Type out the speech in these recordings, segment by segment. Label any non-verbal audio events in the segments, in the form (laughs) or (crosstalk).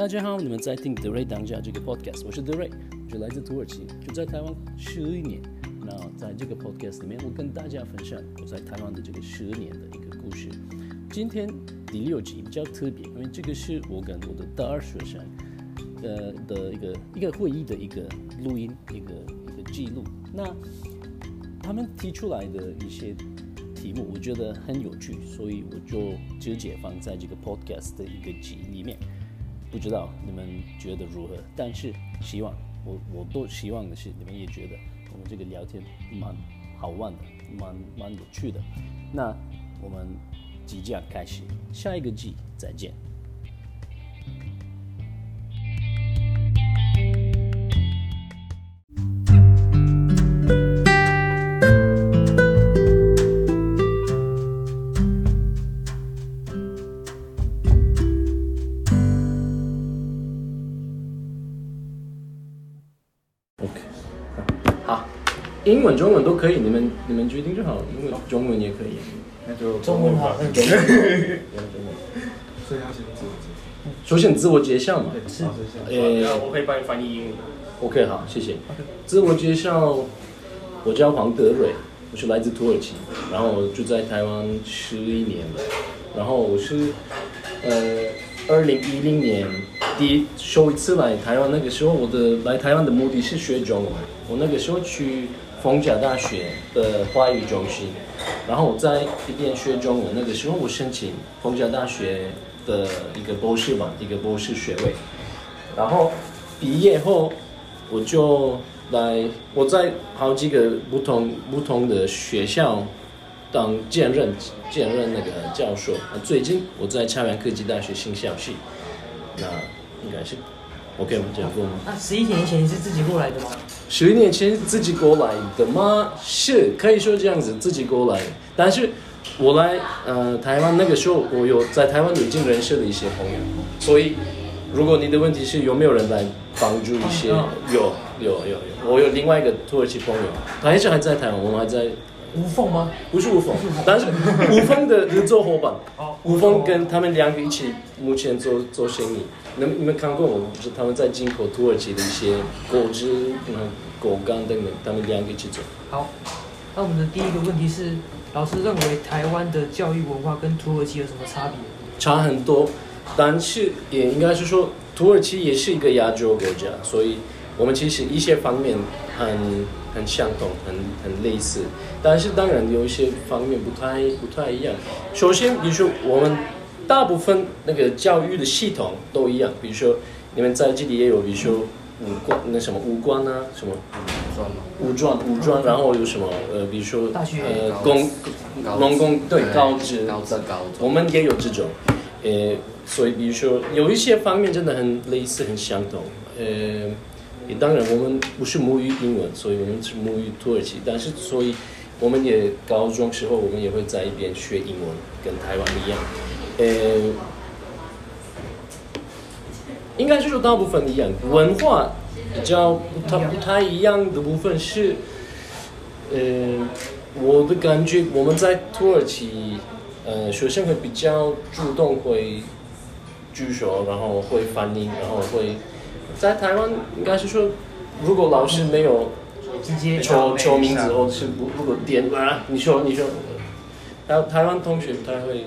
大家好，你们在听德瑞当家这个 podcast，我是德瑞，我来自土耳其，就在台湾十一年。那在这个 podcast 里面，我跟大家分享我在台湾的这个十年的一个故事。今天第六集比较特别，因为这个是我跟我的大二学生呃的一个一个会议的一个录音，一个一个记录。那他们提出来的一些题目，我觉得很有趣，所以我就直接放在这个 podcast 的一个集里面。不知道你们觉得如何？但是希望我我都希望的是你们也觉得我们这个聊天蛮好玩的，蛮蛮有趣的。那我们即将开始下一个季，再见。英文、中文都可以，你们你们决定就好，英文中文也可以。那就中文好，中文，所以要先自我介绍。首先自我介绍嘛。是，呃，我可以帮你翻译英文。OK，好，谢谢。自我介绍，我叫黄德蕊，我是来自土耳其，然后我住在台湾十一年了。然后我是呃，二零一零年第一首一次来台湾，那个时候我的来台湾的目的是学中文。我那个时候去逢甲大学的华语中心，然后我在一边学中文。那个时候我申请逢甲大学的一个博士嘛，一个博士学位。然后毕业后，我就来我在好几个不同不同的学校当兼任兼任那个教授。那最近我在朝阳科技大学新校系，那应该是 OK 吗？这样够吗？那十一年前你是自己过来的吗？十年前自己过来的吗？是可以说这样子，自己过来。但是我来呃台湾那个时候，我有在台湾已经认识了一些朋友，所以如果你的问题是有没有人来帮助一些，嗯有有有有，我有另外一个土耳其朋友，他一直还在台湾，我们还在无缝吗？不是吴峰，但是吴峰的合作伙伴，哦吴峰跟他们两个一起目前做做生意。你们你们看过我们，就是他们在进口土耳其的一些果汁、嗯果干等等，他们两个一起做。好，那我们的第一个问题是，老师认为台湾的教育文化跟土耳其有什么差别？差很多，但是也应该是说，土耳其也是一个亚洲国家，所以我们其实一些方面很很相同，很很类似，但是当然有一些方面不太不太一样。首先，比如说我们大部分那个教育的系统都一样，比如说你们在这里也有，比如说五官那什么五官啊，什么算吗？武装武装，然后有什么呃，比如说呃工农工对高职高职高中我们也有这种，呃，所以比如说有一些方面真的很类似、很相同，呃，当然我们不是母语英文，所以我们是母语土耳其，但是所以我们也高中时候我们也会在一边学英文，跟台湾一样，呃，应该是说大部分一样，文化比较不太不太一样的部分是，呃，我的感觉我们在土耳其，呃，学生会比较主动会举手，然后会翻译，然后会在台湾应该是说，如果老师没有直接求求名字或者是不如果点啊，你说你说，台台湾同学不太会，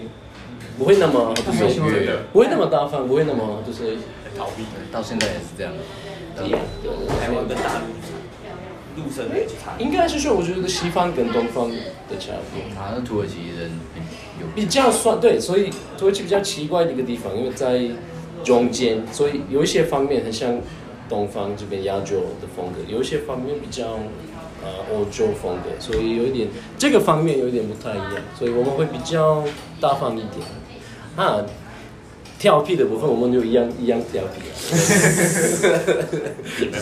不会那么就害羞是的不会那么大方，不会那么就是逃避，到现在也是这样。台湾跟大陆陆生的。应该是说，我觉得西方跟东方的差别。好像土耳其人有比较算对，所以土耳其比较奇怪的一个地方，因为在中间，所以有一些方面很像东方这边亚洲的风格，有一些方面比较呃欧洲风格，所以有一点这个方面有一点不太一样，所以我们会比较大方一点。啊，调皮的部分我们就一样一样调皮、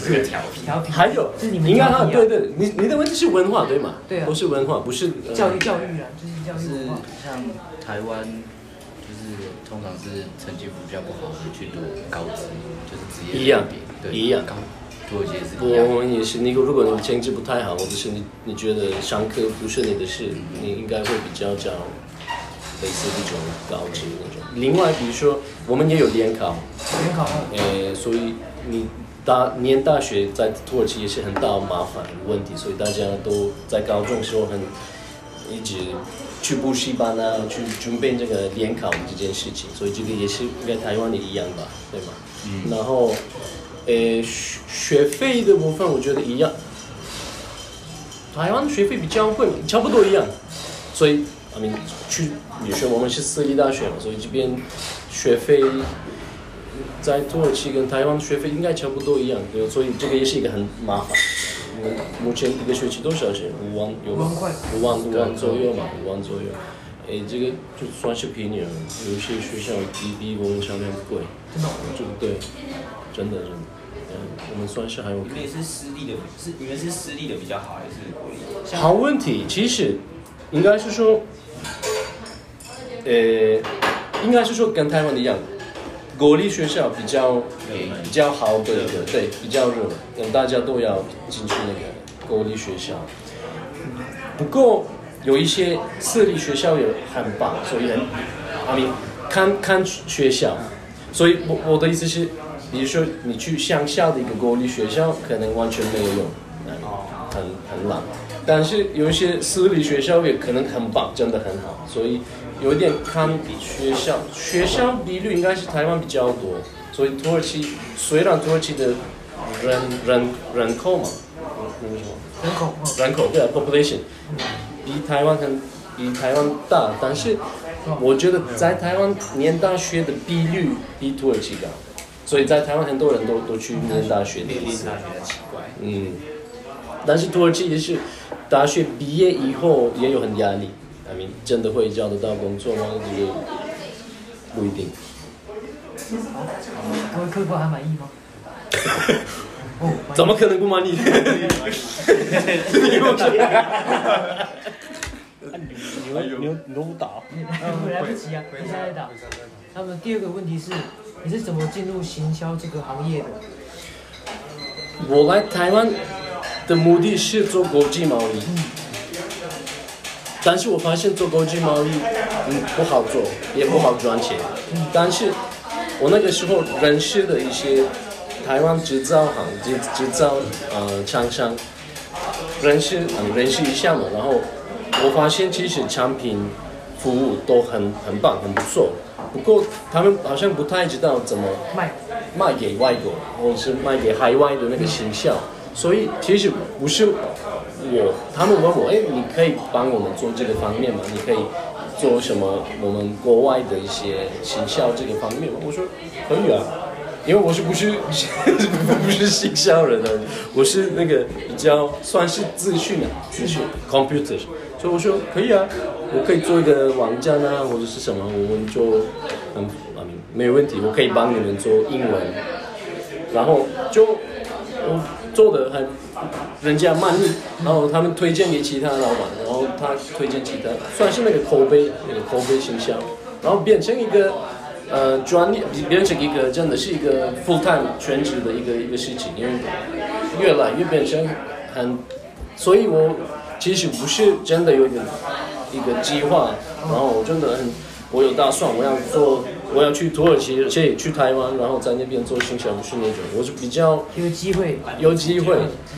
这个调皮，调皮，还有是你们应该对对，你你的问题是文化对吗？对啊不是文化，不是、呃教育教育啊，就是教育是文化。像台湾，就是通常是成绩比较不好的去读高职，就是职业一样对，一样高土耳其也是。我们也是，你如果你的成绩不太好，或者是你你觉得上课不是你的事，你应该会比较找类似这种高职那种。另外，比如说我们也有联考，联考哦，呃，所以你大念大学在土耳其也是很大麻烦的问题，所以大家都在高中的时候很一直去补习班啊，去准备这个联考这件事情，所以这个也是应该台湾也一样吧，对吗？嗯。然后，呃，学学费的部分我觉得一样，台湾学费比较贵嘛，差不多一样，所以。I mean，去，比如说我们是私立大学嘛，所以这边学费在土耳其跟台湾学费应该差不多一样，对，所以这个也是一个很麻烦。嗯，目前一个学期多少钱？五万有吗？五万，五万左右嘛，五万左右。哎，这个就算是便宜了，有些学校比比我们上面贵。真的？就对，真的真的。嗯，我们算是还有。你们也是私立的，是你们是私立的比较好，还是国立？好问题，其实应该是说。呃，应该是说跟台湾一样，国立学校比较比较好的一个，对，比较热，跟大家都要进去那个国立学校。不过有一些私立学校也很棒，所以很，阿明看看学校。所以我我的意思是，比如说你去乡下的一个国立学校，可能完全没有用，很很烂。但是有一些私立学校也可能很棒，真的很好，所以。有一点看学校，学校比率应该是台湾比较多，所以土耳其虽然土耳其的人人人口嘛，那个什么人口人口对 population 比台湾很比台湾大，但是我觉得在台湾念大学的比率比土耳其高，所以在台湾很多人都都去念大学。念大学奇怪。嗯，但是土耳其也是大学毕业以后也有很压力。真的会交得到工作吗？这个不一定。各位客官还满意吗？(laughs) 怎么可能不满意？你你你都不打？来不及啊，你现在打。那么第二个问题是，你是怎么进入行销这个行业的？我来台湾的目的是做国际贸易。但是我发现做国际贸易，嗯，不好做，也不好赚钱。但是，我那个时候认识的一些台湾制造行、制制造呃厂商，认识嗯认识一下嘛。然后我发现其实产品服务都很很棒，很不错。不过他们好像不太知道怎么卖卖给外国，或者是卖给海外的那个形象。所以其实不是。我他们问我，哎，你可以帮我们做这个方面吗？你可以做什么？我们国外的一些行销这个方面吗？我说可以啊，因为我是不是 (laughs) 不是行销人啊，我是那个比较算是资讯啊，资讯 computer，所以我说可以啊，我可以做一个网站啊，或者是什么，我们就嗯啊没问题，我可以帮你们做英文，然后就我做的很。人家满意，然后他们推荐给其他老板，然后他推荐其他，算是那个口碑，那个口碑形象，然后变成一个呃专业，变成一个真的是一个 full time 全职的一个一个事情，因为越来越变成很，所以我其实不是真的有一个一个计划，然后我真的很，我有打算我要做。我要去土耳其，而且去台湾，然后在那边做新项目训练种，我是比较有机会，有机会，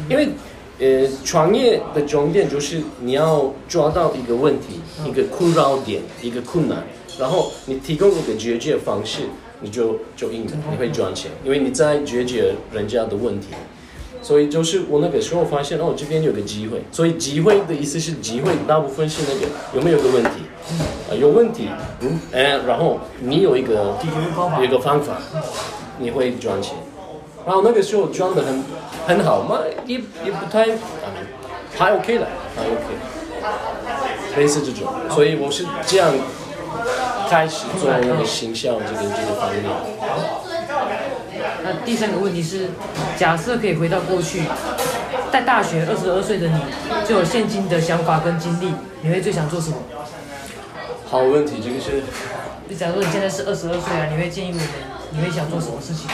因为呃，创业的重点就是你要抓到一个问题，一个困扰点，一个困难，然后你提供一个解决方式，你就就应你会赚钱，因为你在解决人家的问题。所以就是我那个时候发现，哦，这边有个机会。所以机会的意思是机会，大部分是那个有没有个问题？啊，有问题，嗯，哎，然后你有一个有一个方法，你会赚钱。然后那个时候赚的很很好嘛，也也不太啊，还 OK 的，还 OK。类似这种，所以我是这样开始做那个形象这个这个方面。那第三个问题是，假设可以回到过去，在大学二十二岁的你，就有现今的想法跟经历，你会最想做什么？好问题，这个是。你假如说你现在是二十二岁啊，你会建议我们，你会想做什么事情？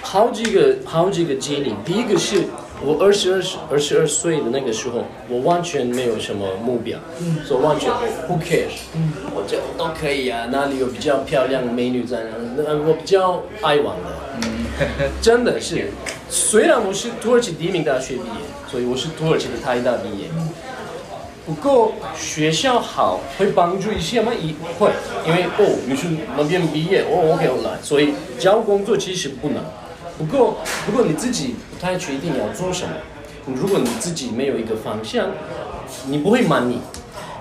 好几个好几个经历，第一个是我二十二二十二岁的那个时候，我完全没有什么目标，所以完全 who cares，我这都可以啊，哪里有比较漂亮的美女在那？那我比较爱玩的，真的是。虽然我是土耳其第一名大学毕业，所以我是土耳其的台大毕业。不过学校好会帮助一些吗？一会，因为哦你是那边毕业，哦 OK 我来，所以找工作其实不难。不过如果你自己不太确定要做什么，如果你自己没有一个方向，你不会满意。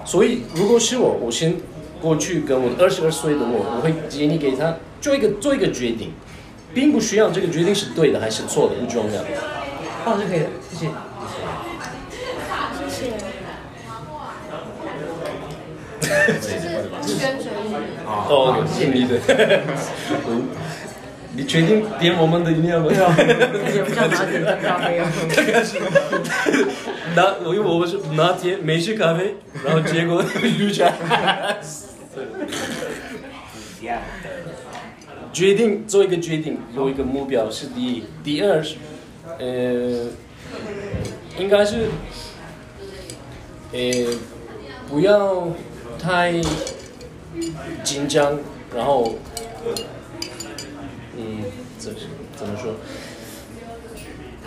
所以如果是我，我先过去跟我二十二岁的我，我会建议给他做一个做一个决定，并不需要这个决定是对的还是错的，不重要。放就可以了，谢谢。谢谢。就是宣水语。哦，谢谢你的。嗯你决定点我们的饮料吗？对啊，而且不像拿铁跟咖啡啊。拿，因为我们是拿铁美式咖啡，然后结果绿茶。决定做一个决定，有一个目标是第一，第二是，呃，应该是，呃，不要太紧张，然后，嗯，怎怎么说？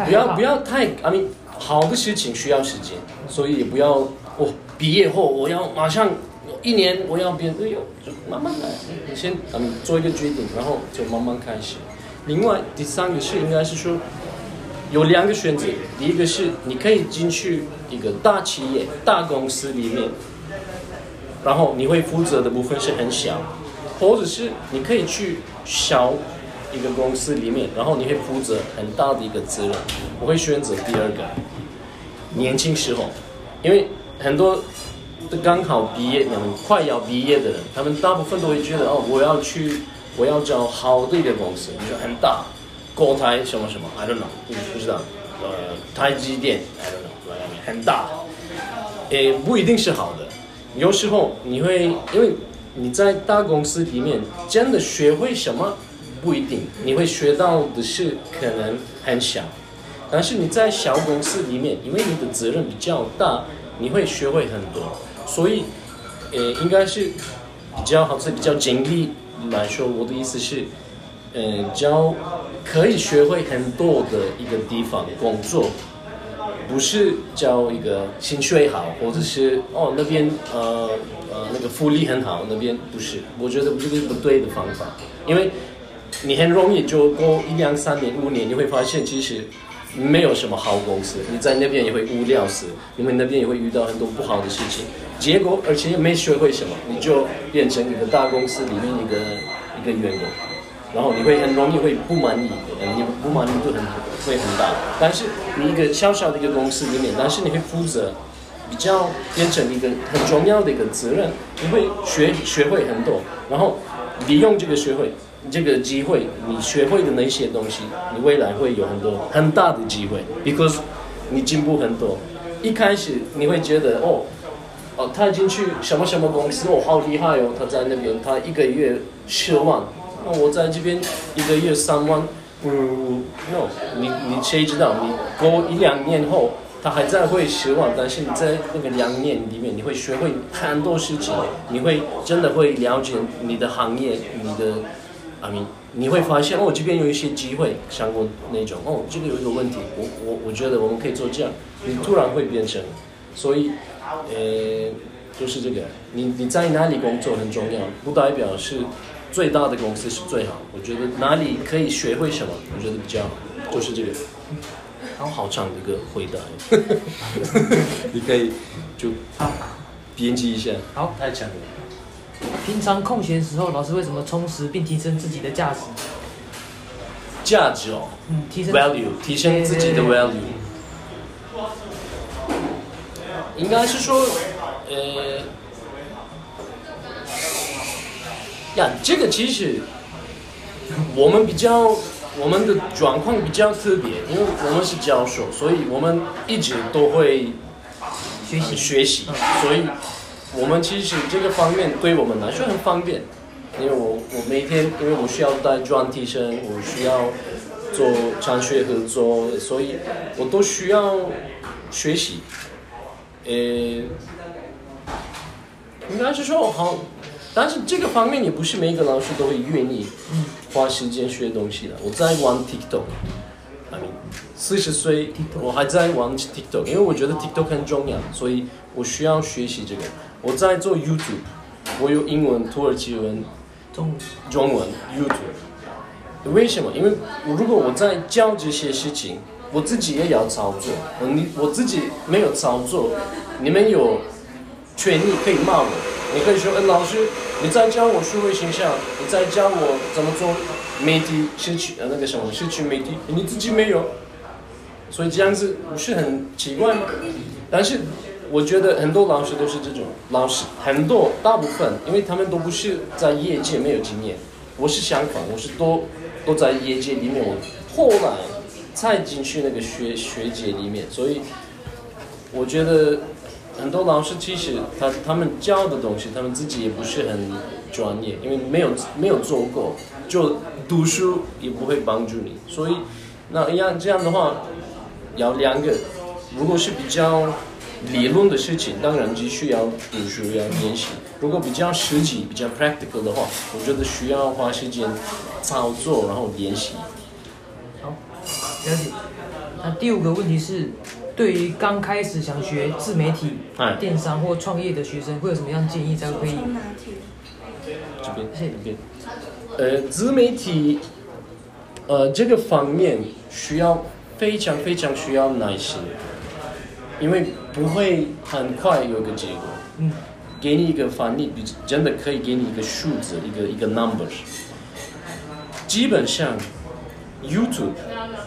不要不要太，I mean，好的事情需要时间，所以也不要哦，毕业后我要马上一年我要变，哎呦，就慢慢来，你先嗯做一个决定，然后就慢慢开始。另外第三个是应该是说有两个选择，第一个是你可以进去一个大企业、大公司里面，然后你会负责的部分是很小，或者是你可以去小一个公司里面，然后你会负责很大的一个责任。我会选择第二个，年轻时候，因为很多刚好毕业、那种快要毕业的人，他们大部分都会觉得哦，我要去，我要找好的一个公司，你说很大，国台什么什么，I don't know，不不知道，呃，台积电，I don't know，很大，诶，不一定是好的，有时候你会因为你在大公司里面真的学会什么不一定，你会学到的是可能很小，但是你在小公司里面，因为你的责任比较大，你会学会很多，所以，呃，应该是比较好，是比较经历来说，我的意思是，嗯、教可以学会很多的一个地方工作，不是教一个薪水好，或者是哦那边呃呃那个福利很好，那边不是，我觉得这个是不对的方法，因为你很容易就过一两三年五年，你会发现其实没有什么好公司，你在那边也会无聊死，因为那边也会遇到很多不好的事情，结果而且也没学会什么，你就变成一个大公司里面一个一个员工。然后你会很容易会不满意，你不满意度很会很大。但是你一个小小的一个公司里面，但是你会负责，比较变成一个很重要的一个责任，你会学学会很多，然后利用这个学会这个机会，你学会的那些东西，你未来会有很多很大的机会，because 你进步很多。一开始你会觉得哦。哦，他进去什么什么公司，哦，好厉害哦！他在那边，他一个月十万，那我在这边一个月三万，嗯，no，你你谁知道？你过一两年后，他还在会十万，但是你在那个两年里面，你会学会很多事情，你会真的会了解你的行业，你的啊，你你会发现哦，这边有一些机会，像我那种哦，这个有一个问题，我我我觉得我们可以做这样，你突然会变成，所以。呃，就是这个，你你在哪里工作很重要，不代表是最大的公司是最好。我觉得哪里可以学会什么，我觉得比较好，就是这个。好好长的一个回答，(laughs) 你可以就编辑一下。好，太强了。平常空闲时候，老师会怎么充实并提升自己的价值？价值哦嗯，提升，value，提升自己的 value。应该是说，呃，呀，这个其实我们比较我们的状况比较特别，因为我们是教授，所以我们一直都会学习学习，所以我们其实这个方面对我们来说很方便，因为我我每天因为我需要带专题生，我需要做产学合作，所以我都需要学习。呃，应该是说好，但是这个方面也不是每一个老师都会愿意花时间学东西的。我在玩 TikTok，I mean，四十岁我还在玩 TikTok，因为我觉得 TikTok 很重要，所以我需要学习这个。我在做 YouTube，我有英文、土耳其文、中中文 YouTube。为什么？因为我如果我在教这些事情，我自己也要操作。我你我自己没有操作，你们有权利可以骂我。你可以说，嗯，老师，你在教我数位形象，你在教我怎么做媒体社区呃那个什么社区媒体，你自己没有，所以这样子不是很奇怪吗？但是我觉得很多老师都是这种老师，很多大部分，因为他们都不是在业界没有经验。我是相反，我是都都在业界里面，我后来才进去那个学学界里面，所以我觉得很多老师其实他他们教的东西，他们自己也不是很专业，因为没有没有做过，就读书也不会帮助你，所以那一样这样的话，要两个，如果是比较理论的事情，当然就需要读书要练习。如果比较实际、比较 practical 的话，我觉得需要花时间操作，然后练习。好，了解。那第五个问题是，对于刚开始想学自媒体哎、电商或创业的学生，会有什么样的建议才可以？这边是这边，呃，自媒体，呃，这个方面需要非常非常需要耐心，因为不会很快有一个结果。嗯，给你一个反例，比真的可以给你一个数字，一个一个 number。基本上，YouTube，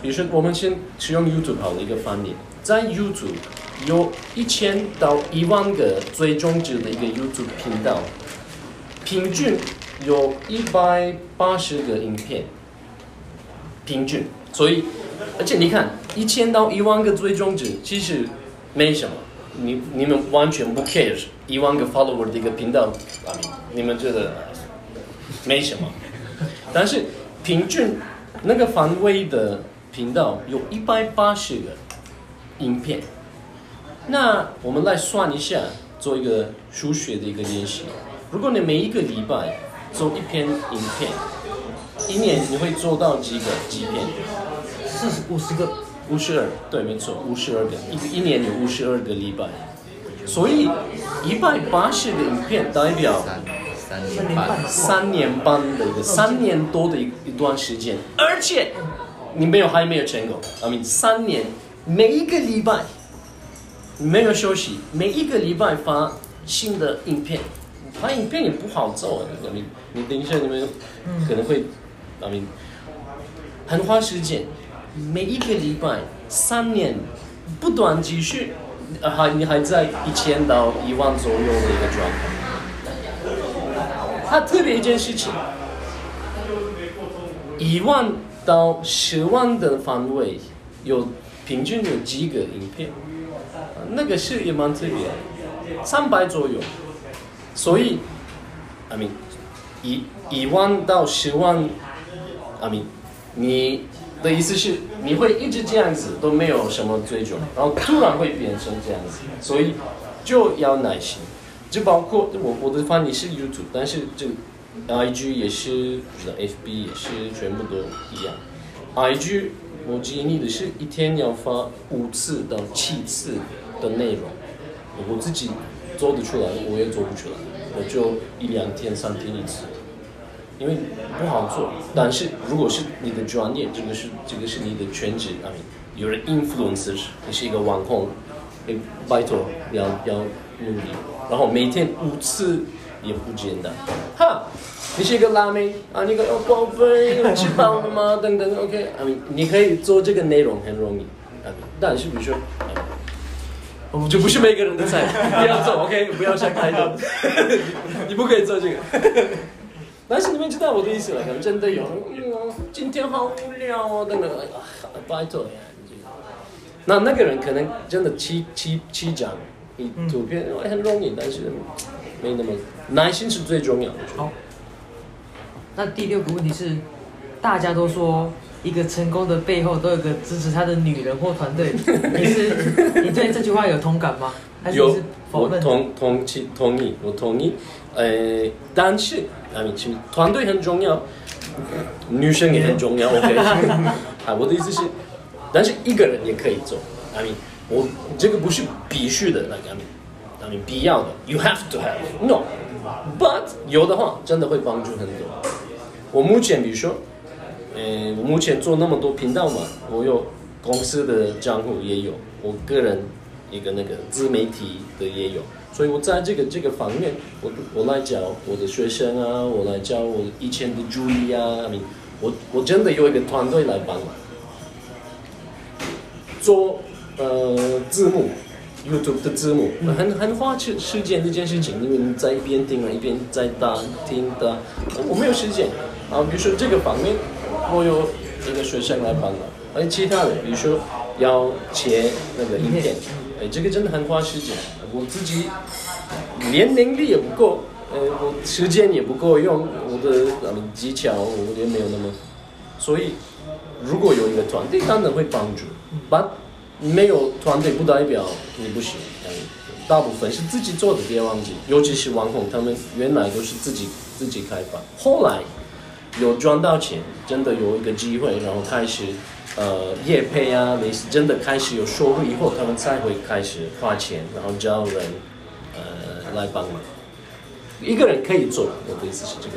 比如说我们先使用 YouTube 好了一个翻译，在 YouTube 有一千到一万个追踪者的一个 YouTube 频道，平均有一百八十个影片，平均。所以，而且你看，一千到一万个追踪者其实没什么，你你们完全不 care 一万个 follower 的一个频道，啊，你们觉得没什么。但是平均那个范围的频道有一百八十个影片，那我们来算一下，做一个数学的一个练习。如果你每一个礼拜做一篇影片，一年你会做到几个几篇？四十五十个，五十二，对，没错，五十二个，一一年有五十二个礼拜，所以一百八十个影片代表三年半，三年半的一个三年多的一一段时间，而且你没有还没有成功，I mean 三年每一个礼拜没有休息，每一个礼拜发新的影片，发影片也不好做啊，I mean 你等一下你们可能会，I mean 很花时间，每一个礼拜三年不断继续，还你还在一千到一万左右的一个状态。它特别一件事情，一万到十万的范围有平均有几个影片，那个是也蛮特别，三百左右。所以，I mean，一一万到十万，I mean，你的意思是你会一直这样子都没有什么追求，然后突然会变成这样子，所以就要耐心。就包括我我的翻译是 YouTube，但是这 IG 也是，不知道 FB 也是，全部都一样。IG 我建议的是一天要发五次到七次的内容，我自己做得出来，我也做不出来，我就一两天、三天一次，因为不好做。但是如果是你的专业，这个是这个是你的全职，啊，有人 influencer，你是一个网红，你，拜托要要努力。然后每天五次也不简单。哈，你是一个辣妹啊，你个要报备，你吃饱了吗？等等，OK，你你可以做这个内容很容易，啊，但是比如说，我们就不是每个人的菜，不要做，OK，不要想太多，(laughs) 你不可以做这个。但是你们知道我的意思了，可能真的有，嗯，今天好无聊哦，等等，哎呀，拜托那那个人可能真的七七七张。你图片哎很容易，但是没那么耐心是最重要的。好。那第六个问题是，大家都说一个成功的背后都有个支持他的女人或团队。(laughs) 你是你对这句话有同感吗？还是同同其同意，我同意。呃，但是啊，你其实团队很重要，女生也很重要。(laughs) OK，啊，我的意思是，但是一个人也可以做。I mean，我这个不是必须的，like I mean，I mean 必要的，you have to have no。But 有的话，真的会帮助很多。我目前比如说，呃，我目前做那么多频道嘛，我有公司的账户也有，我个人一个那个自媒体的也有，所以我在这个这个方面，我我来教我的学生啊，我来教我以前的助理啊我我真的有一个团队来帮忙，做呃字幕。YouTube 的字幕很很花时时间这件事情，因为你在一边听啊，一边在打听的，我没有时间啊。比如说这个方面，我有一个学生来帮忙，而其他的，比如说要切那个影片，哎，这个真的很花时间，我自己连能力也不够，呃，我时间也不够用，我的呃技巧我也没有那么，所以如果有一个团队，当然会帮助，but 没有团队不代表你不行，大部分是自己做的，别忘记，尤其是网红，他们原来都是自己自己开发，后来有赚到钱，真的有一个机会，然后开始呃业配啊，类似真的开始有收入以后，他们才会开始花钱，然后招人呃来帮忙。一个人可以做，我的意思是这个，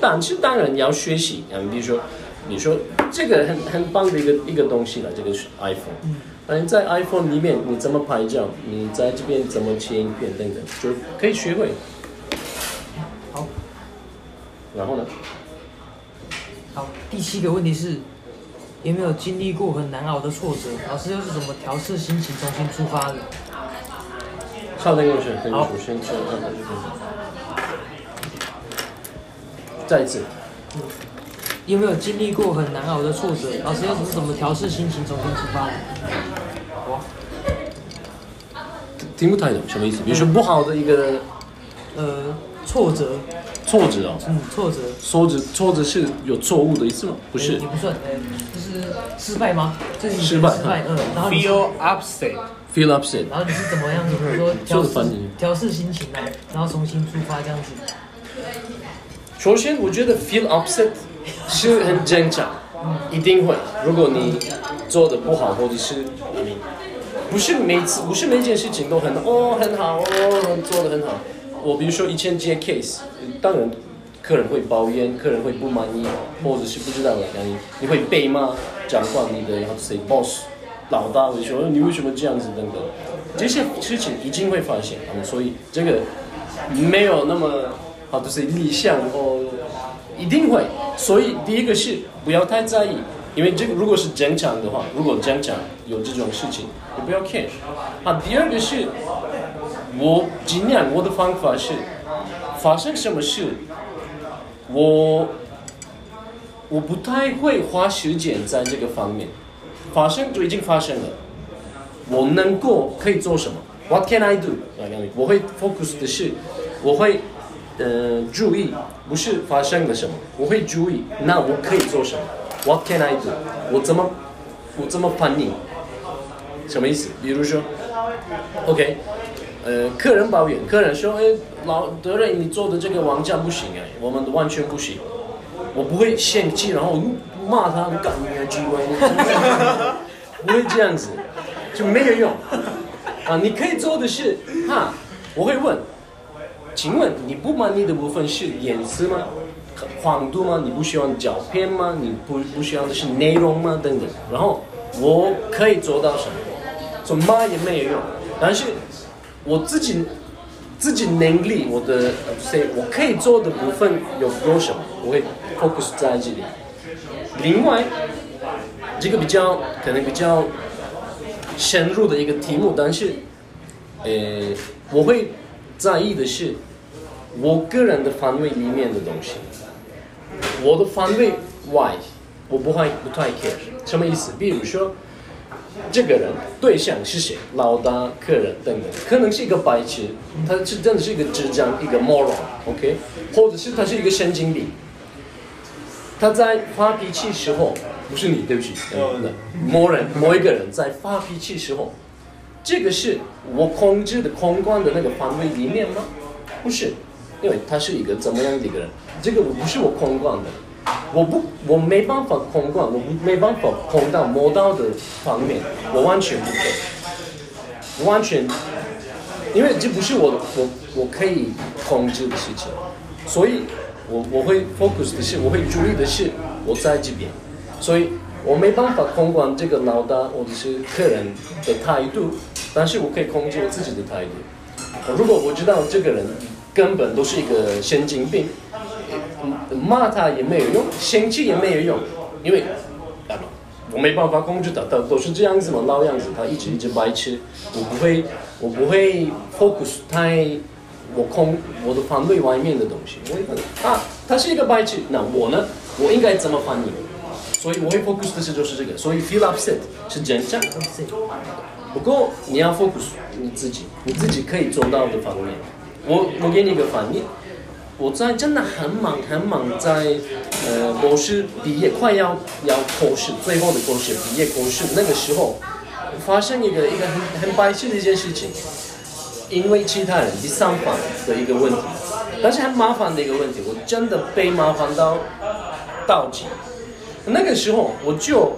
但是当然你要学习，嗯，比如说。你说这个很很棒的一个一个东西了，这个是 iPhone。但是在 iPhone 里面，你怎么拍照？你在这边怎么切影片等等，就可以学会。好，然后呢？好，第七个问题是，有没有经历过很难熬的挫折？老师又是怎么调试心情，重新出发的？稍等一下，等一下，好我先说一下。再一次，有没有经历过很难熬的挫折？老师又是怎么调试心情，重新出发的？听不太懂什么意思？比如说不好的一个呃，挫折，挫折哦，嗯，挫折。挫折挫折是有错误的意思吗？不是呃也，不算，呃，就是失败吗？这是失败失败，嗯，然后你是 Feel upset，feel upset。然后你是怎么样子？比如说调试调试心情啊，然后重新出发这样子。首先，我觉得 feel upset 是很正常，一定会。如果你做的不好，或者是你不是每次不是每件事情都很哦很好哦做的很好。我比如说以前接 case，当然客人会抱怨，客人会不满意，或者是不知道的原因你会被骂，讲话你的 say boss 老大会说你为什么这样子等等，这些事情一定会发现，嗯，所以这个没有那么好的是理想哦，一定会。所以第一个是不要太在意，因为这个如果是正常的话，如果正常有这种事情，你不要 care。啊，第二个是，我尽量我的方法是，发生什么事，我我不太会花时间在这个方面，发生就已经发生了，我能够可以做什么？What can I do？我会 focus 的是，我会呃注意，不是发生了什么，我会注意，那我可以做什么？What can I do？我怎么我怎么叛逆？什么意思？比如说，OK，呃，客人抱怨，客人说，哎，老德瑞，你做的这个网站不行哎，我们完全不行。我不会嫌弃，然后骂他，干你的机会，不会这样子，就没有用。啊，你可以做的是，哈，我会问，请问你不满意的部分是颜色吗？广度吗？你不喜欢照片吗？你不不喜欢的是内容吗？等等。然后我可以做到什么？说骂也没有用，但是我自己自己能力，我的呃 say 我可以做的部分有多少？我会 focus 在这里。另外，这个比较可能比较深入的一个题目，但是呃，我会在意的是我个人的范围里面的东西。我的范围外，我不会不太 care，什么意思？比如说，这个人对象是谁？老大、客人等等，可能是一个白痴，他是真的是一个智障，一个 moron，OK，、或者是他是一个神经病。他在发脾气时候，不是你，对不起，呃，某人某一个人在发脾气时候，这个是我控制的空管的那个范围里面吗？不是，因为他是一个怎么样的一个人，这个不是我空管的，我不我没办法控管，我不没办法控到摸到的方面，我完全不可以，完全，因为这不是我我我可以控制的事情，所以我我会 focus 的是，我会注意的是我在这边，所以我没办法控管这个老大或者是客人的态度，但是我可以控制我自己的态度。如果我知道这个人根本都是一个神经病，骂他也没有用，生气也没有用，因为啊我没办法控制他，他都是这样子嘛，老样子，他一直一直白痴，我不会，我不会 focus 太我空我的团队外面的东西，我会看啊，他是一个白痴，那我呢，我应该怎么反应？所以我会 focus 的是就是这个，所以 feel upset 是正常。不过你要 focus 你自己，你自己可以做到的方面。我我给你一个反应，我在真的很忙很忙，在呃博士毕业快要要考试，最后的考试毕业考试那个时候，发生一个一个很很白痴的一件事情，因为其他人第三方的一个问题，但是很麻烦的一个问题，我真的被麻烦到到极。那个时候我就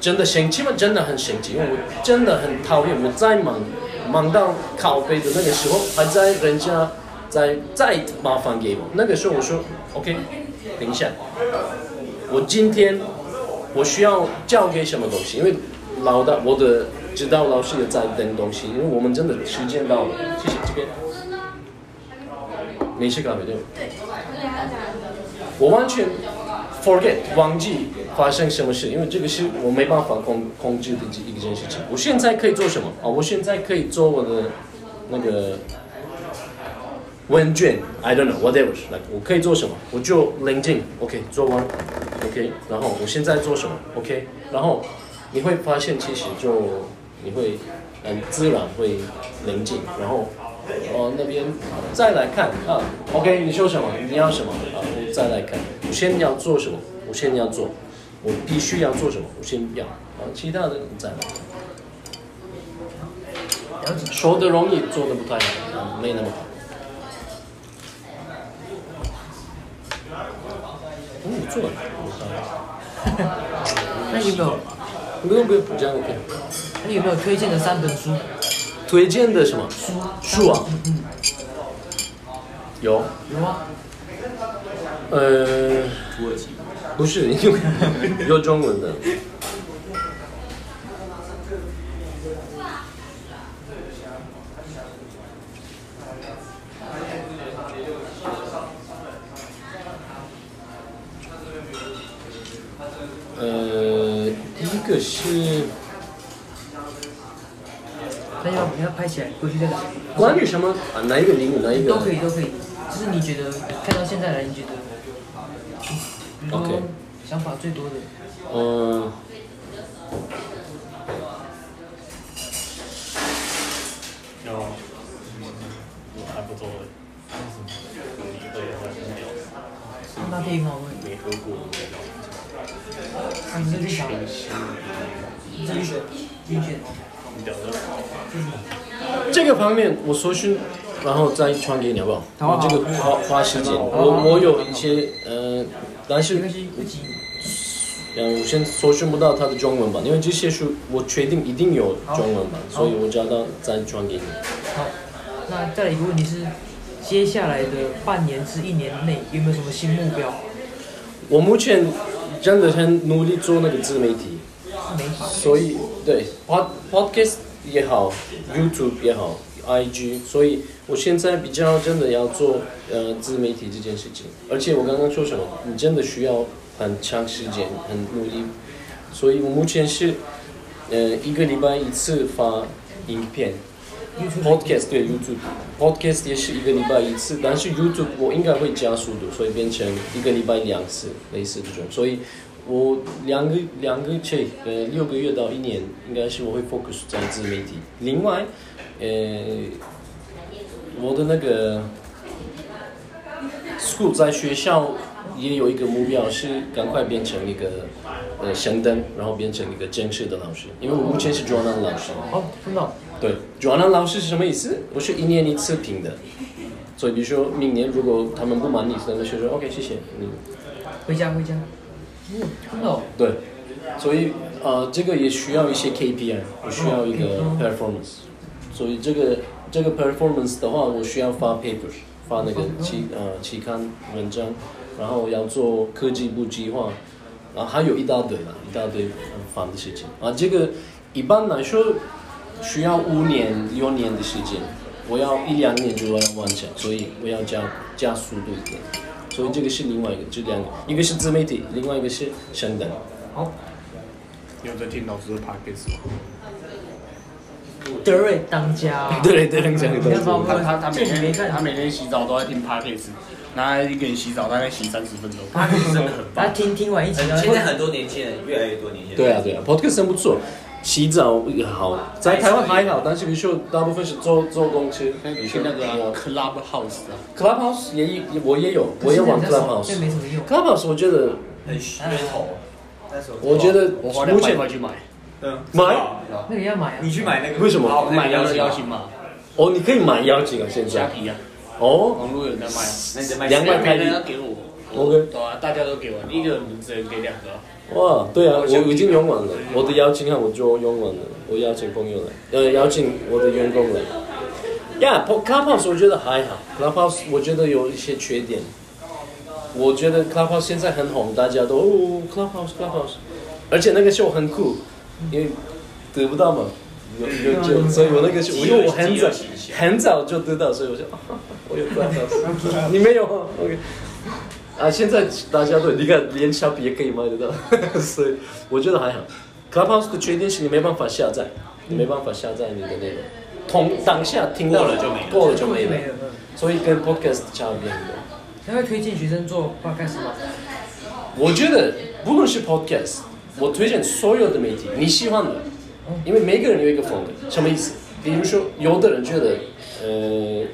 真的生气嘛，真的很生气，因为我真的很讨厌我在忙忙到靠背的那个时候，还在人家再再麻烦给我。那个时候我说 OK，等一下，我今天我需要交给什么东西？因为老大我的指导老师也在等东西，因为我们真的时间到了。谢谢这边，没事咖啡对？我完全 forget 忘记发生什么事，因为这个是我没办法控控制的一件事情。我现在可以做什么？啊，我现在可以做我的那个问卷，I don't know whatever，like 我可以做什么？我就冷静，OK，做完，OK，然后我现在做什么？OK，然后你会发现其实就你会很自然会冷静，然后哦那边再来看啊，OK，你说什么？你要什么？啊，我再来看，我先要做什么？我先要做，我必须要做什么？我先要，啊，其他的你再来。说的容易，做的不太好，啊，没那么好。哦，你做了，那有没有？不用不用，这样 OK。那你有没有推荐的三本书？推荐的什么书书啊？嗯，有，有啊？呃，土耳其不是，有 (laughs) 有中文的。呃，第一个是那要你要拍起来，回去再讲。关于什么啊？哪一个领域？哪一个？都可以，都可以。就是你觉得看到现在来，你觉得，比如说 OK 想法最多的，嗯，哦，我还不错的，你会还是没有。没喝过这个方面我搜寻，然后再传给你好不好？好好这个花花时间，我我有一些呃，但是。嗯，我先搜寻不到它的中文版，因为这些书我确定一定有中文版，所以我找到再传给你。好，那再一个问题是，接下来的半年至一年内有没有什么新目标？我目前真的很努力做那个自媒体，所以对 pod podcast 也好，YouTube 也好，IG，所以我现在比较真的要做呃自媒体这件事情，而且我刚刚说什么，你真的需要很长时间，很努力，所以我目前是呃一个礼拜一次发影片。YouTube Podcast 对 YouTube，Podcast 也是一个礼拜一次，但是 YouTube 我应该会加速度，所以变成一个礼拜两次，类似这种。所以我两个两个这呃六个月到一年，应该是我会 focus 在自媒体。另外，呃，我的那个 school 在学校也有一个目标是赶快变成一个呃神灯，然后变成一个正式的老师，因为我目前是 Joanna 老师。哦，真的哦，对，Joanna 老师是什么意思？我是一年一次评的，所以比如说明年如果他们不满意，那就说 OK 谢谢你。回家回家。嗯，真的哦，对，所以呃这个也需要一些 KPI，我需要一个 performance，所以这个这个 performance 的话，我需要发 paper，发那个期呃期刊文章，然后要做科技部计划，然后还有一大堆啦，一大堆很烦的事情啊。这个一般来说需要五年六年的时间，我要一两年就要完成，所以我要加加速度一点。所以这个是另外一个，这两个，一个是自媒体，另外一个是升等。好，你有在听老师的 podcast 吗？德瑞当家哦。对对，这样你看吧，他他他每天他每天洗澡都在听 podcast，拿来一个人洗澡大概洗三十分钟，podcast 真的很棒。他听听完一集，现在很多年轻人，越来越多年轻人。对啊对啊，podcast 真不错，洗澡也好，在台湾还好，但是比如说大部分是坐坐公车，那你去那个啊 Clubhouse 啊，Clubhouse 也也我也有，我也玩 Clubhouse。没什么用。Clubhouse 我觉得，很噱头。我觉得我花两目前百块去买，嗯。买？那个要买啊。你去买那个？为什么？买邀请码，哦，你可以买邀请啊，现在。虾皮啊，哦。网络有人在卖两百每人要给我，，OK，对啊，大家都给我，一个人只能给两个啊。哇，对啊，我已经用完了，我的邀请函我就用完了，我邀请朋友来，呃，邀请我的员工来。yeah,，Clubhouse 我觉得还好，Clubhouse 我觉得有一些缺点。我觉得 Clubhouse 现在很红，大家都哦 Clubhouse Clubhouse，而且那个秀很酷，因为得不到嘛，有有就，所以我那个秀，因为我很早很早就得到，所以我就、(laughs) 啊、我有 Clubhouse，你没有啊？OK。啊，现在大家都你看，连小笔也可以买得到，(laughs) 所以我觉得还好。Clubhouse 的缺点是你没办法下载，你没办法下载你的内容，同当下听到过了就没了过了就没了，所以跟 Podcast 差别很多。他会推荐学生做 podcast 吗？我觉得不论是 Podcast，我推荐所有的媒体你喜欢的，因为每个人有一个风格，什么意思？比如说，有的人觉得，呃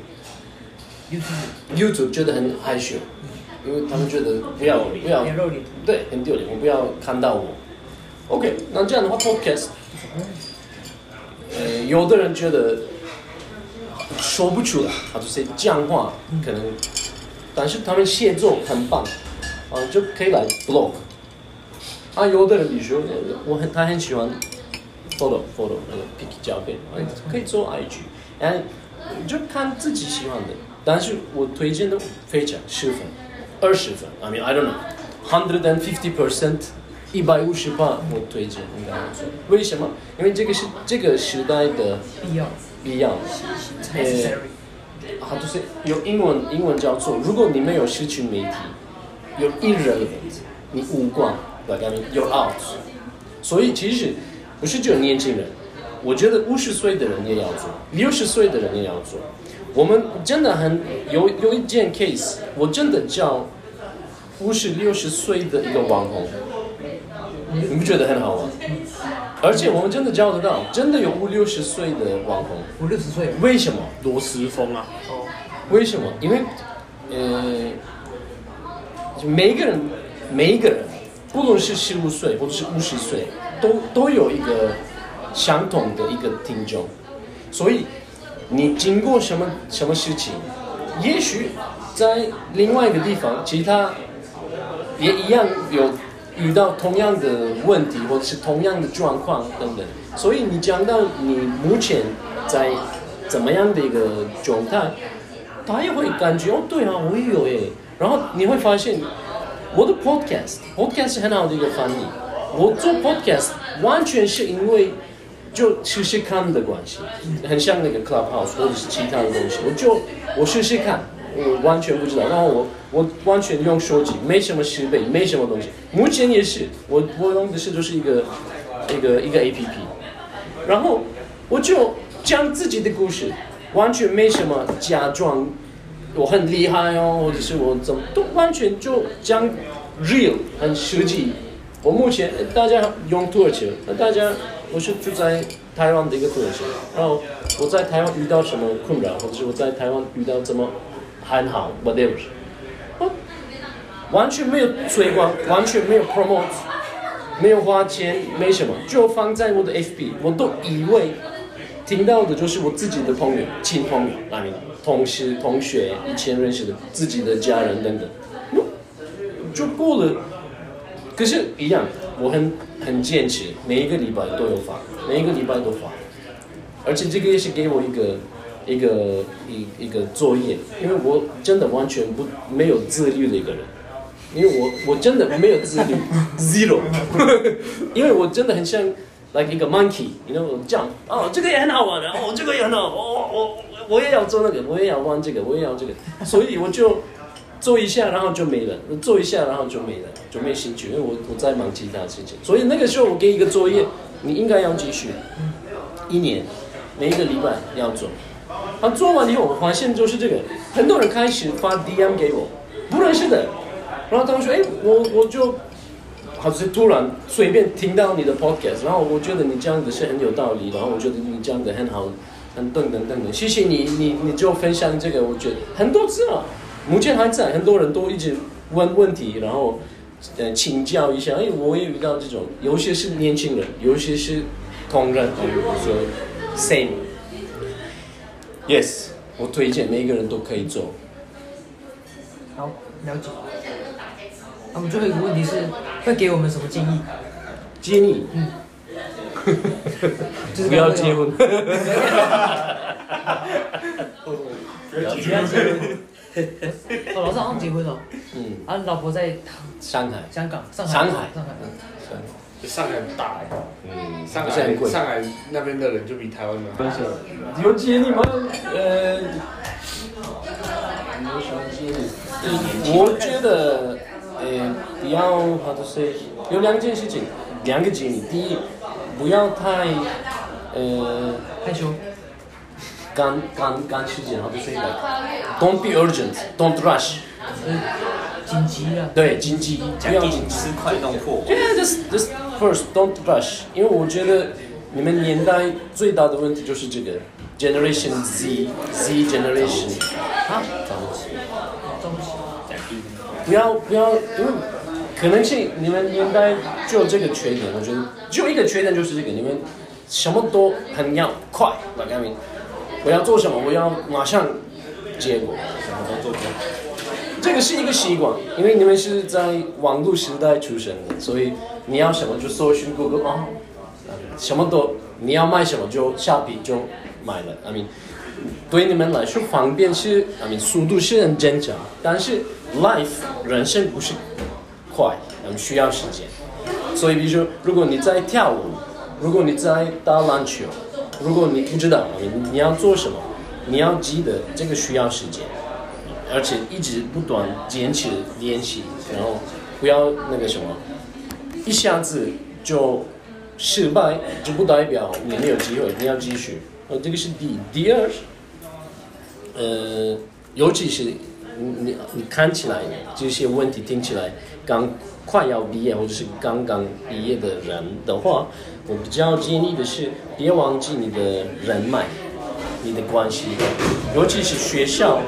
YouTube，YouTube 觉得很害羞，因为他们觉得不要不要对，很丢脸，我不要看到我。OK，那这样的话，Podcast，呃，有的人觉得说不出来，他就是讲话可能，但是他们写作很棒，啊，就可以来 blog。啊，有的人比如说，我很他很喜欢 photo photo 那个 pick 照片，啊，可以做 IG，哎，就看自己喜欢的。但是我推荐的非常十分，二十分，I mean I don't know。hundred and fifty percent，一百五十八，我推荐应该要做。为什么？因为这个是这个时代的必要必要。necessary。啊，就是有英文，英文叫做，如果你没有社群媒体，有 irrelevant，你无关，like I mean you're out。所以其实不是只有年轻人，我觉得五十岁的人也要做，六十岁的人也要做。我们真的很有有一件 case，我真的叫五十六十岁的一个网红，你不觉得很好吗？而且我们真的叫得到，真的有五六十岁的网红，五六十岁，为什么？罗斯风啊，为什么？因为，呃，就每一个人，每一个人，不论是十五岁或者是五十岁，都都有一个相同的一个听众，所以你经过什么什么事情，也许在另外一个地方，其他也一样有遇到同样的问题，或者是同样的状况等等。所以你讲到你目前在怎么样的一个状态，他也会感觉哦，对啊，我也有诶。然后你会发现，我的 podcast，podcast 很好的一个翻译。我做 podcast 完全是因为就试试看的关系，很像那个 Clubhouse 或者是其他的东西，我就我试试看，我完全不知道，然后我我完全用手机，没什么设备，没什么东西。目前也是，我我用的是就是一个一个一个 A P P，然后我就讲自己的故事，完全没什么假装我很厉害哦，或者是我怎么都完全就讲 real 很实际。我目前大家用土耳其，那大家我是住在台湾的一个土耳其，然后我在台湾遇到什么困扰，或者是我在台湾遇到怎么很好 whatever，完全没有推广，完全没有 promote，没有花钱，没什么，就放在我的 FB，我都以为听到的就是我自己的朋友、亲朋友，那里同事、同学、以前认识的、自己的家人等等，就过了。可是，一样，我很很坚持，每一个礼拜都有发，每一个礼拜都发，而且这个也是给我一个一个一一个作业，因为我真的完全不没有自律的一个人，因为我我真的没有自律，(laughs) zero，(laughs) 因为我真的很像 like 一个 monkey，you know 这样，哦，这个也很好玩的，哦，这个也很好，我我我也要做那个，我也要玩这个，我也要这个，所以我就。做一下，然后就没了；做一下，然后就没了，就没兴趣，因为我我在忙其他事情。所以那个时候我给一个作业，你应该要继续，一年，每一个礼拜要做。啊，做完以后我发现就是这个，很多人开始发 DM 给我，不认识的，然后他们说，哎，我我就，好像突然随便听到你的 podcast，然后我觉得你这样子是很有道理，然后我觉得你这样子很好，很等等等等，谢谢你，你你就分享这个，我觉得很多次了。目前还在，很多人都一直问问题，然后呃请教一下。哎，我也遇到这种，有些是年轻人，有些是同仁，比如说 same。Yes，我推荐每一个人都可以做。好，了解。那么最后一个问题是，会给我们什么建议？建议？嗯。不要结婚。不要结婚。(laughs) (laughs) (laughs) 哦，老师好像结婚了。嗯。啊，老婆在上海。香港。上海。上海。上海。上海很大哎。嗯。上海上海那边的人就比台湾的。分享。有建议吗？呃。我觉得，呃，不要，how to say，有两件事情，两个建议。第一，不要太，呃，害羞。赶赶赶时间，how to say that？Don't be urgent, don't rush。紧急啊。对，紧急，不要紧吃快弄破。Yeah, just just first, don't rush。因为我觉得你们年代最大的问题就是这个 Generation Z, Z generation。啊？着急，着急。不要不要，因为可能性你们年代就有这个缺点，我觉得就一个缺点就是这个，你们什么都很要快，老干明。我要做什么？我要马上结果。什么都做这个是一个习惯，因为你们是在网络时代出生的，所以你要什么就搜寻 Google 啊，什么都你要卖什么就下笔就买了。I mean，对你们来说方便是，I mean 速度是很正常，但是 life 人生不是快，们需要时间。所以比如说，如果你在跳舞，如果你在打篮球。如果你不知道你你要做什么，你要记得这个需要时间，而且一直不断坚持练习，然后不要那个什么，一下子就失败，就不代表你没有机会，你要继续。呃，这个是第第二，呃，尤其是你你你看起来这些问题听起来刚快要毕业或者是刚刚毕业的人的话。我比较建议的是，别忘记你的人脉，你的关系，尤其是学校。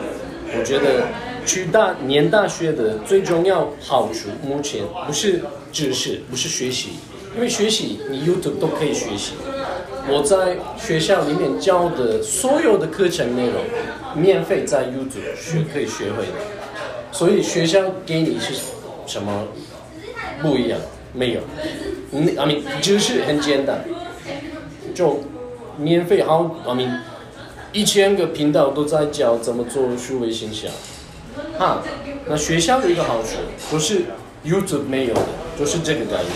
我觉得去大念大学的最重要好处，目前不是知识，不是学习，因为学习你 YouTube 都可以学习。我在学校里面教的所有的课程内容，免费在 YouTube 学可以学会的。所以学校给你是什么不一样？没有。你阿明知识很简单，就免费好阿明一千个频道都在教怎么做数位形象，哈，那学校有一个好处，不是 YouTube 没有的，就是这个概念，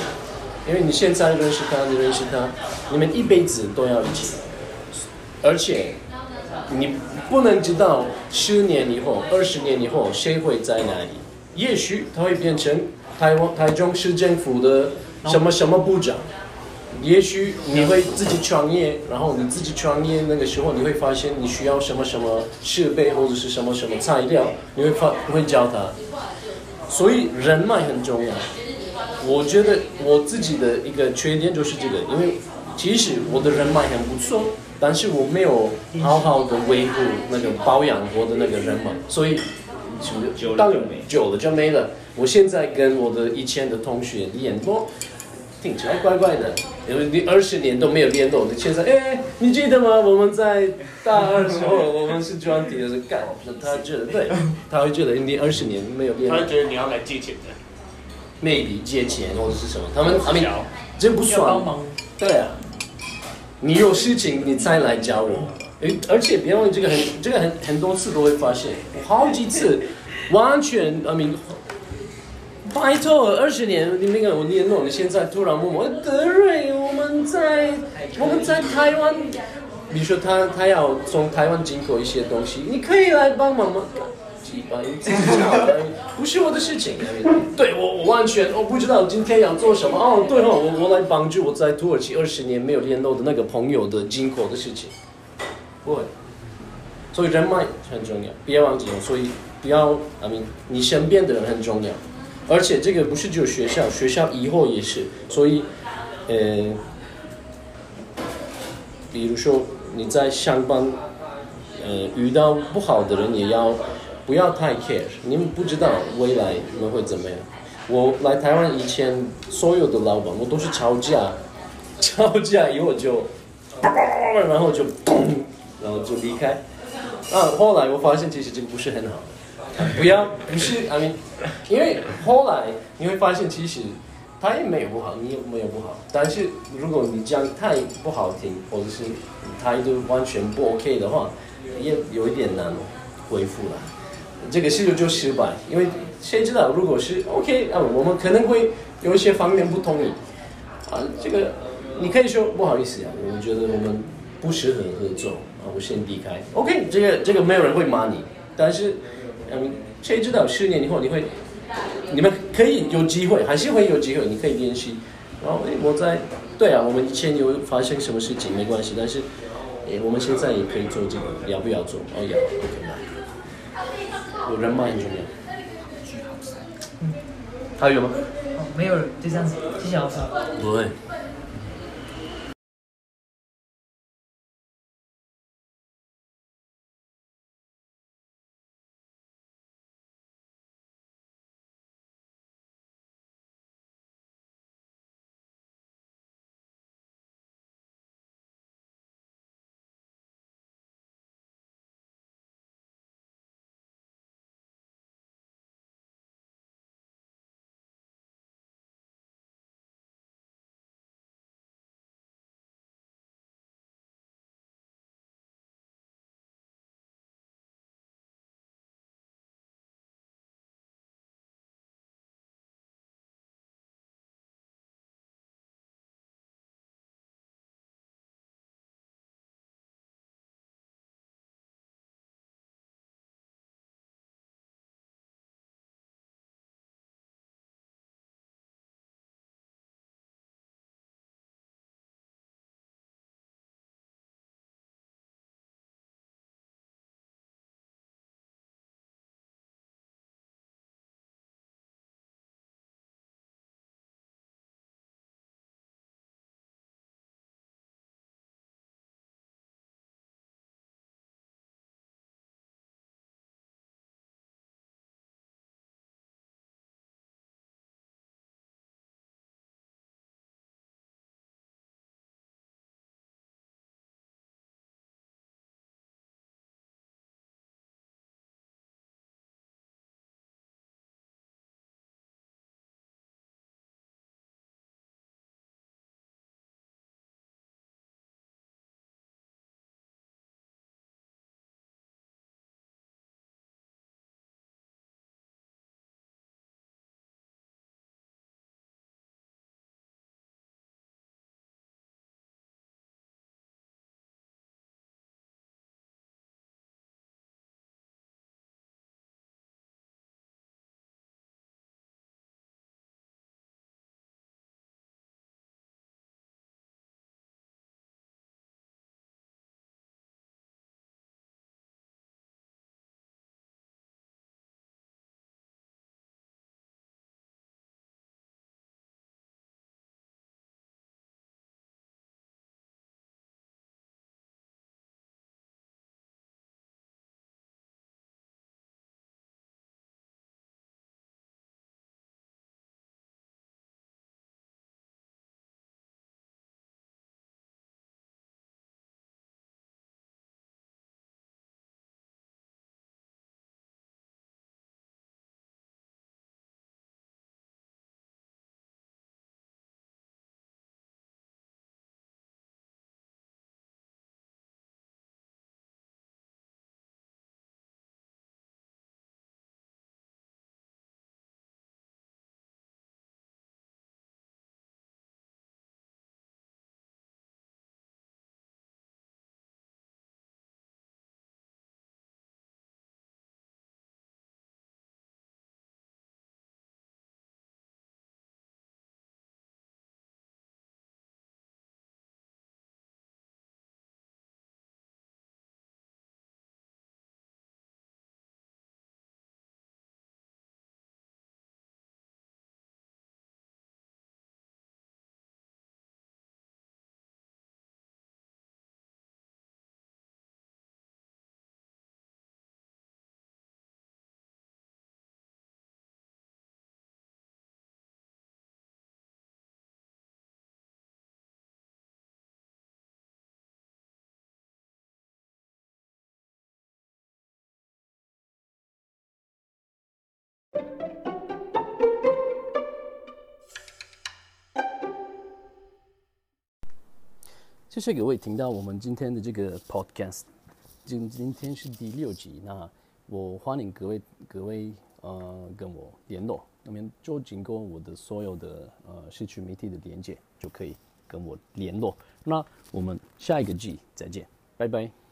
因为你现在认识他，你认识他，你们一辈子都要一起，而且你不能知道十年以后、二十年以后谁会在哪里，也许他会变成台湾台中市政府的。什么什么部长？也许你会自己创业，然后你自己创业那个时候，你会发现你需要什么什么设备或者是什么什么材料，你会发会教他。所以人脉很重要。我觉得我自己的一个缺点就是这个，因为其实我的人脉很不错，但是我没有好好的维护那个保养我的那个人脉，所以久了久了就没了。我现在跟我的以前的同学联络，听起来怪怪的，因为你二十年都没有联络，你现在哎，你记得吗？我们在大二的时候，(laughs) 我们是专题的时候干，他觉得对，他会觉得你二十年没有联络。他会觉得你要来借钱的，，maybe 借钱或者是什么，他们他们小这不要帮，忙，对啊，你有事情你再来找我，哎而且别忘了这个很这个很很多次都会发现，我好几次完全，I mean，拜托，二十年你没跟我联络，你现在突然问我，德瑞，我们在我们在台湾，比如说他他要从台湾进口一些东西，你可以来帮忙吗？几百，不是我的事情。对我，我完全我不知道今天要做什么。哦，对哦，我我来帮助我在土耳其二十年没有联络的那个朋友的进口的事情。不会，所以人脉很重要，别忘记哦。所以不要，I mean，你身边的人很重要，而且这个不是只有学校，学校以后也是。所以，呃，比如说你在上班，呃，遇到不好的人也要不要太 care，你们不知道未来你们会怎么样。我来台湾以前，所有的老板我都是吵架，吵架以后就，然后就咚，然后就离开。啊，后来我发现其实这个不是很好，不要不是，I mean，因为后来你会发现其实他也没有不好，你也没有不好，但是如果你讲太不好听，或者是态度完全不 OK 的话，也有一点难恢复了。这个事情就失败，因为谁知道如果是 OK 啊，我们可能会有一些方面不同意啊，这个你可以说不好意思啊，我觉得我们不适合合作啊，我先离开。OK，这个这个没有人会骂你，但是嗯，谁知道十年以后你会，你们可以有机会，还是会有机会，你可以联系。然后诶，我在对啊，我们以前有发生什么事情没关系，但是诶，我们现在也可以做这个，要不要做？哦，要，OK 来。有人脉很重要。还有吗？哦，没有了，就这样子，谢谢老师。不会。谢谢各位听到我们今天的这个 podcast，今今天是第六集，那我欢迎各位各位呃跟我联络，那么就经过我的所有的呃社区媒体的连接就可以跟我联络。那我们下一个季再见，拜拜。